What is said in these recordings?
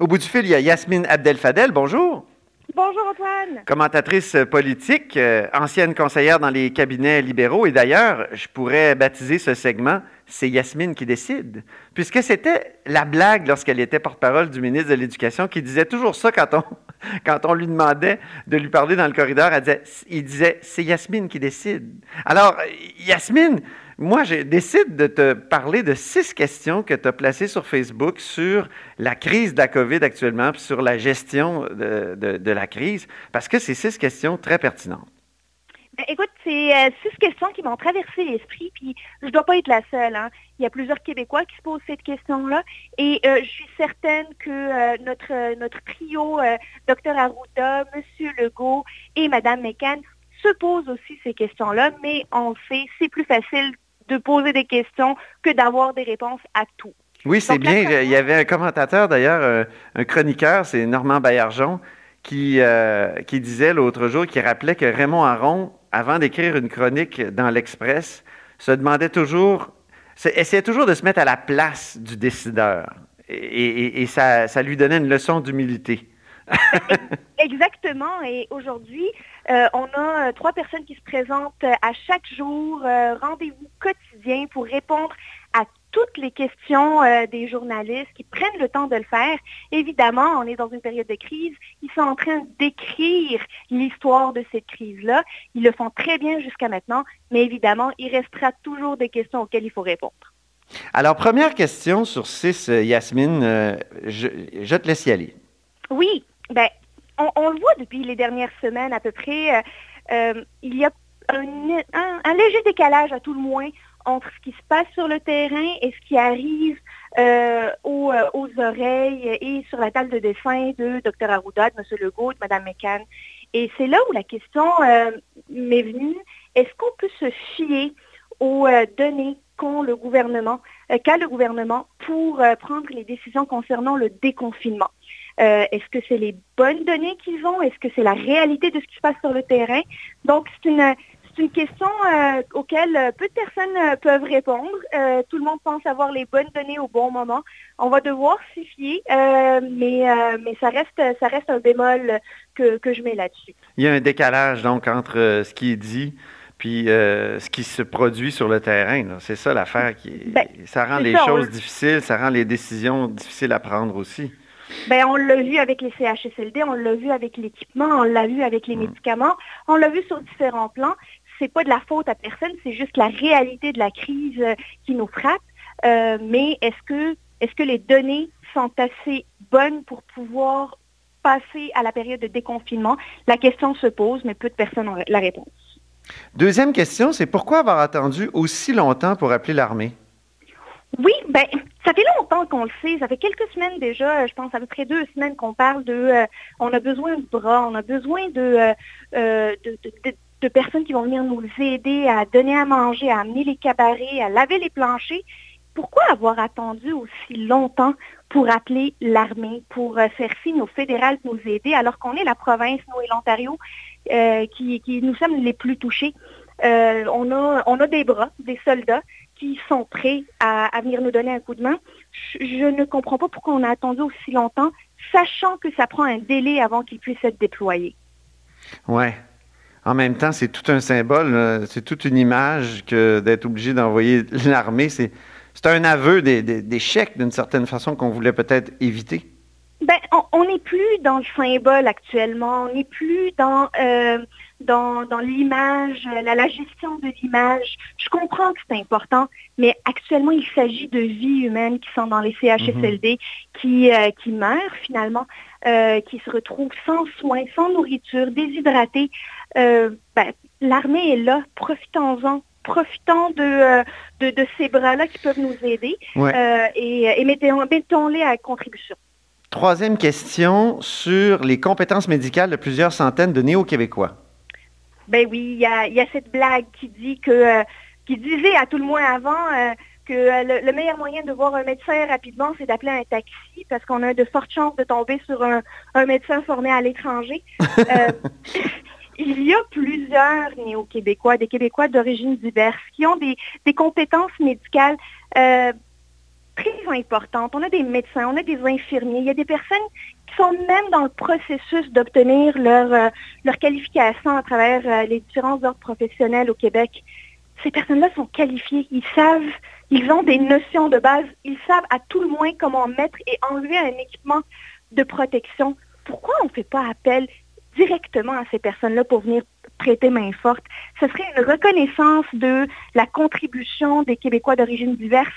Au bout du fil, il y a Yasmine Abdel-Fadel. Bonjour. Bonjour Antoine. Commentatrice politique, euh, ancienne conseillère dans les cabinets libéraux. Et d'ailleurs, je pourrais baptiser ce segment C'est Yasmine qui décide. Puisque c'était la blague lorsqu'elle était porte-parole du ministre de l'Éducation qui disait toujours ça quand on, quand on lui demandait de lui parler dans le corridor. Elle disait, il disait C'est Yasmine qui décide. Alors, Yasmine, moi, je décide de te parler de six questions que tu as placées sur Facebook sur la crise de la COVID actuellement, puis sur la gestion de, la crise, parce que c'est six questions très pertinentes. Ben, écoute, c'est euh, six questions qui m'ont traversé l'esprit, puis je ne dois pas être la seule. Hein. Il y a plusieurs Québécois qui se posent cette question-là, et euh, je suis certaine que euh, notre, notre trio, Dr Arruda, M. Legault et Mme McCann, se posent aussi ces questions-là, mais on sait, c'est plus facile de poser des questions que d'avoir des réponses à tout. Oui, c'est bien. Il y avait un commentateur, d'ailleurs, euh, un chroniqueur, c'est Normand Baillargeon, qui, euh, qui disait l'autre jour, qui rappelait que Raymond Aron, avant d'écrire une chronique dans l'Express, se demandait toujours, essayait toujours de se mettre à la place du décideur. Et, ça, ça lui donnait une leçon d'humilité. Exactement. Et aujourd'hui, euh, on a euh, trois personnes qui se présentent euh, à chaque jour, rendez-vous quotidien pour répondre à toutes les questions des journalistes qui prennent le temps de le faire. Évidemment, on est dans une période de crise. Ils sont en train d'écrire l'histoire de cette crise-là. Ils le font très bien jusqu'à maintenant, mais évidemment, il restera toujours des questions auxquelles il faut répondre. Alors, première question sur six, Yasmine, je, je te laisse y aller. Oui, ben, on, le voit depuis les dernières semaines à peu près. Euh, euh, il y a un, léger décalage à tout le moins entre ce qui se passe sur le terrain et ce qui arrive euh, aux, oreilles et sur la table de dessin de Dr Arruda, de M. Legault, de Mme McCann. Et c'est là où la question m'est venue. Est-ce qu'on peut se fier aux données qu'a le gouvernement pour prendre les décisions concernant le déconfinement? Euh, est-ce que c'est les bonnes données qu'ils ont? Est-ce que c'est la réalité de ce qui se passe sur le terrain? Donc, c'est une, une question euh, auquel euh, peu de personnes peuvent répondre. tout le monde pense avoir les bonnes données au bon moment. On va devoir s'y fier, mais, mais ça, reste, ça reste un bémol que, je mets là-dessus. Il y a un décalage donc entre ce qui est dit puis ce qui se produit sur le terrain. C'est ça l'affaire qui ben, ça rend les choses difficiles, ça rend les décisions difficiles à prendre aussi. Ben, on l'a vu avec les CHSLD, on l'a vu avec l'équipement, on l'a vu avec les mm. médicaments, on l'a vu sur différents plans. C'est pas de la faute à personne, c'est juste la réalité de la crise euh, qui nous frappe. Euh, mais est-ce que, est-ce que les données sont assez bonnes pour pouvoir passer à la période de déconfinement? La question se pose, mais peu de personnes ont la réponse. Deuxième question, c'est pourquoi avoir attendu aussi longtemps pour appeler l'armée? Oui, ben, ça fait longtemps qu'on le sait. Ça fait quelques semaines déjà, je pense à peu près deux semaines qu'on parle de euh, on a besoin de bras, on a besoin euh, euh, de, de, personnes qui vont venir nous aider à donner à manger, à amener les cabarets, à laver les planchers. Pourquoi avoir attendu aussi longtemps pour appeler l'armée, pour faire signe aux fédérales de nous aider, alors qu'on est la province, nous et l'Ontario, qui, nous sommes les plus touchés? on a des bras, des soldats qui sont prêts à, venir nous donner un coup de main. Je, ne comprends pas pourquoi on a attendu aussi longtemps, sachant que ça prend un délai avant qu'il puisse être déployé. Oui. En même temps, c'est tout un symbole, c'est toute une image que d'être obligé d'envoyer l'armée. C'est, un aveu d'échec d'une certaine façon qu'on voulait peut-être éviter. Ben, on n'est plus dans le symbole actuellement, on n'est plus dans euh, dans, l'image, la, gestion de l'image. Je comprends que c'est important, mais actuellement, il s'agit de vies humaines qui sont dans les CHSLD, mhm. qui, euh, qui meurent finalement, euh, qui se retrouvent sans soins, sans nourriture, déshydratées. Euh, ben, l'armée est là, profitons-en profitons de, de, ces bras-là qui peuvent nous aider et, et mettons-les à contribution. Troisième question sur les compétences médicales de plusieurs centaines de néo-québécois. Ben oui, il y a, cette blague qui dit que, euh, qui disait à tout le moins avant euh, que euh, le, meilleur moyen de voir un médecin rapidement, c'est d'appeler un taxi parce qu'on a de fortes chances de tomber sur un, médecin formé à l'étranger. il y a plusieurs néo-québécois, des Québécois d'origine diverse, qui ont des, compétences médicales très importantes. On a des médecins, on a des infirmiers, il y a des personnes qui sont même dans le processus d'obtenir leur, euh, leur qualification à travers euh, les différents ordres professionnels au Québec. Ces personnes-là sont qualifiées, ils savent, ils ont des notions de base, ils savent à tout le moins comment mettre et enlever un équipement de protection. Pourquoi on ne fait pas appel directement à ces personnes-là pour venir prêter main forte? Ce serait une reconnaissance de la contribution des Québécois d'origine diverse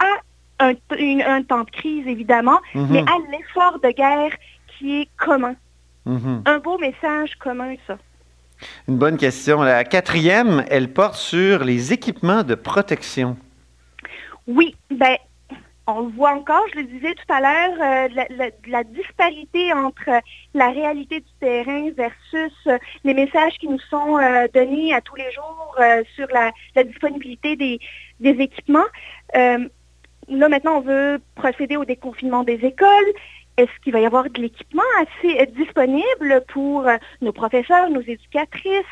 à un, temps de crise, évidemment, mhm. mais à l'effort de guerre qui est commun. Mhm. Un beau message commun, ça. Une bonne question. La quatrième, elle porte sur les équipements de protection. Oui, ben, on le voit encore, je le disais tout à l'heure, euh, la, disparité entre la réalité du terrain versus euh, les messages qui nous sont euh, donnés à tous les jours sur la, disponibilité des, des équipements là, maintenant, on veut procéder au déconfinement des écoles. Est-ce qu'il va y avoir de l'équipement assez disponible pour euh, nos professeurs, nos éducatrices,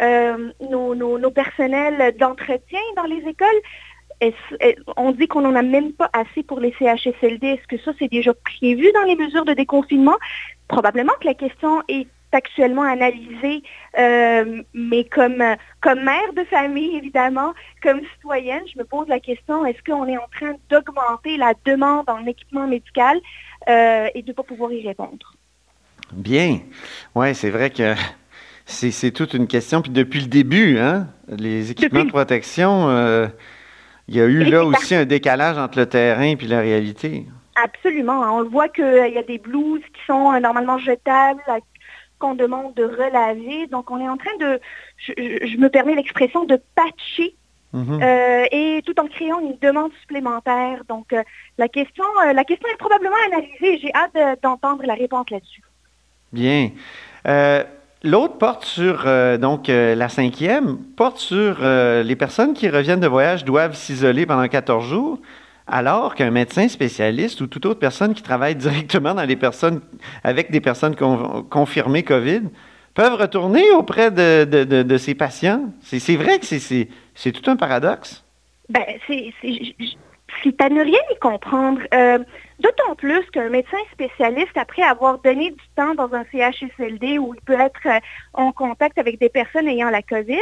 euh, nos, personnels d'entretien dans les écoles? on dit qu'on n'en a même pas assez pour les CHSLD. Est-ce que ça, c'est déjà prévu dans les mesures de déconfinement? Probablement que la question est actuellement analysé, euh, mais comme, comme mère de famille, évidemment, comme citoyenne, je me pose la question, est-ce qu'on est en train d'augmenter la demande en équipement médical euh, et de ne pas pouvoir y répondre? Bien. Oui, c'est vrai que c'est toute une question. Puis depuis le début, hein, les équipements de protection, euh, il y a eu là aussi un décalage entre le terrain et la réalité. Absolument. On le voit qu'il y a des blouses qui sont normalement jetables, qu'on demande de relaver. Donc, on est en train de, je, me permets l'expression, de patcher mhm. euh, et tout en créant une demande supplémentaire. Donc, euh, la, question, euh, la question est probablement analysée. J'ai hâte d'entendre la réponse là-dessus. Bien. L'autre porte sur, donc, la cinquième, porte sur les personnes qui reviennent de voyage doivent s'isoler pendant 14 jours alors qu'un médecin spécialiste ou toute autre personne qui travaille directement avec des personnes confirmées COVID peuvent retourner auprès de, ces patients? C'est vrai que c'est tout un paradoxe. Ben, c'est c'est à ne rien y comprendre. Euh, d'autant plus qu'un médecin spécialiste, après avoir donné du temps dans un CHSLD où il peut être euh, en contact avec des personnes ayant la COVID,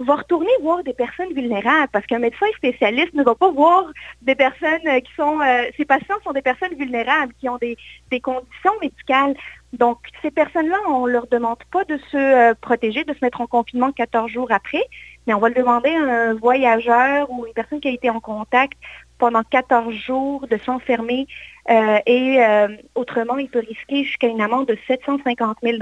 va retourner voir des personnes vulnérables parce qu'un médecin spécialiste ne va pas voir des personnes euh, qui sont... ces patients sont des personnes vulnérables qui ont des, des conditions médicales. Donc, ces personnes-là, on ne leur demande pas de se protéger, de se mettre en confinement 14 jours après, mais on va le demander à un voyageur ou une personne qui a été en contact pendant 14 jours de s'enfermer euh, et euh, autrement, il peut risquer jusqu'à une amende de 750 000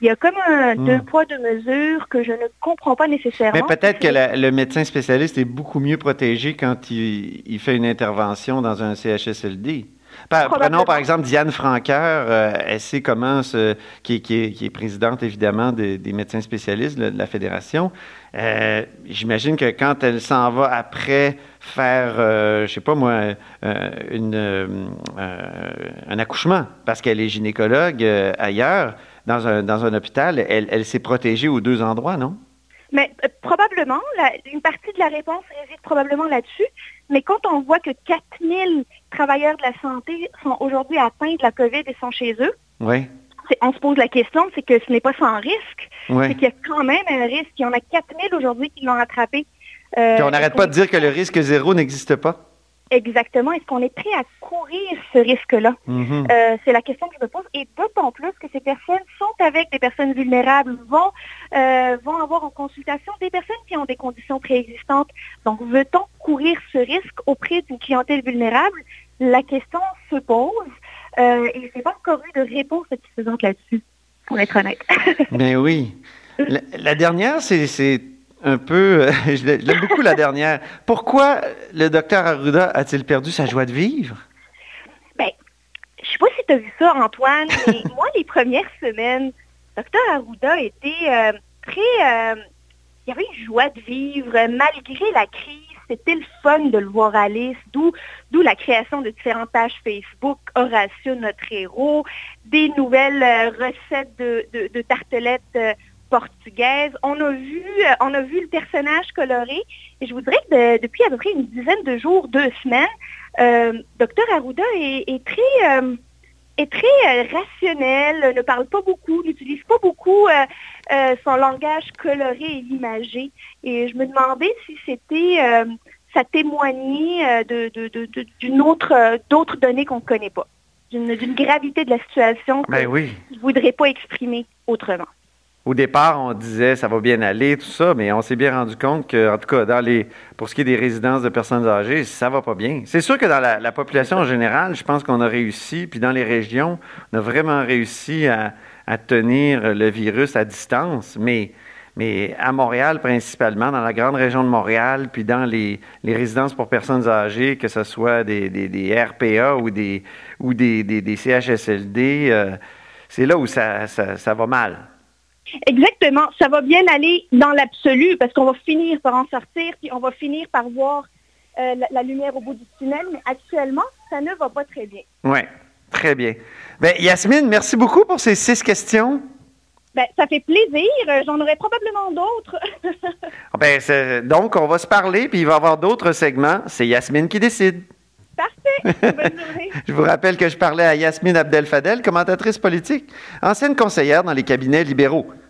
il y a comme un hmm. deux poids, deux mesures que je ne comprends pas nécessairement. Mais peut-être que le médecin spécialiste est beaucoup mieux protégé quand il, fait une intervention dans un CHSLD. prenons par exemple Diane Franqueur, euh, elle sait comment, qui, est, présidente évidemment des, médecins spécialistes de la fédération. J'imagine que quand elle s'en va après faire, euh, je sais pas moi, euh, une, euh, un accouchement parce qu'elle est gynécologue ailleurs, dans un, dans un hôpital, elle, s'est protégée aux deux endroits, non? Mais probablement, une partie de la réponse réside probablement là-dessus. Mais quand on voit que 4000 travailleurs de la santé sont aujourd'hui atteints de la COVID et sont chez eux, oui. on se pose la question, c'est que ce n'est pas sans risque. C'est qu'il y a quand même un risque. Il y en a 4000 aujourd'hui qui l'ont attrapé. Euh, on n'arrête pas de dire que le risque zéro n'existe pas. Exactement. Est-ce qu'on est prêt à courir ce risque-là? Mhm. Euh, c'est la question que je me pose. Et d'autant plus que ces personnes sont avec des personnes vulnérables, vont, euh, vont avoir en consultation des personnes qui ont des conditions préexistantes. Donc, veut-on courir ce risque auprès d'une clientèle vulnérable? La question se pose. et je n'ai pas encore eu de réponse satisfaisante là-dessus, pour être honnête. Mais ben oui. la dernière, c'est un peu, euh, je l'aime beaucoup la dernière. Pourquoi le docteur Arruda a-t-il perdu sa joie de vivre? Bien, je sais pas si tu as vu ça, Antoine, mais moi, les premières semaines, Dr. Arruda était euh, très... Euh, il y avait une joie de vivre malgré la crise. C'était le fun de le voir aller, d'où, d'où la création de différentes pages Facebook, Horatio, notre héros, des nouvelles recettes de, de tartelettes portugaise. On a vu, euh, on a vu le personnage coloré. Et je vous dirais que depuis à peu près une dizaine de jours, deux semaines, euh, Dr Arruda est, très, euh, est très rationnel, ne parle pas beaucoup, n'utilise pas beaucoup son langage coloré et imagé. Et je me demandais si c'était ça témoignait de, d'une autre, d'autres données qu'on ne connaît pas, d'une, gravité de la situation ben que je ne voudrais pas exprimer autrement au départ, on disait ça va bien aller, tout ça, mais on s'est bien rendu compte que, en tout cas, pour ce qui est des résidences de personnes âgées, ça va pas bien. C'est sûr que dans la, population en général, je pense qu'on a réussi, puis dans les régions, on a vraiment réussi à, tenir le virus à distance, mais, à Montréal principalement, dans la grande région de Montréal, puis dans les, résidences pour personnes âgées, que ce soit des, RPA ou des, CHSLD, euh, c'est là où ça va mal. Exactement. Ça va bien aller dans l'absolu parce qu'on va finir par en sortir, puis on va finir par voir euh, la, lumière au bout du tunnel. Mais actuellement, ça ne va pas très bien. Oui, très bien. Ben, Yasmine, merci beaucoup pour ces six questions. Ben, ça fait plaisir. J'en aurai probablement d'autres. Ah, ben, donc, on va se parler, puis il va y avoir d'autres segments. C'est Yasmine qui décide. Parfait. Bonne journée. je vous rappelle que je parlais à Yasmine Abdel-Fadel, commentatrice politique, ancienne conseillère dans les cabinets libéraux.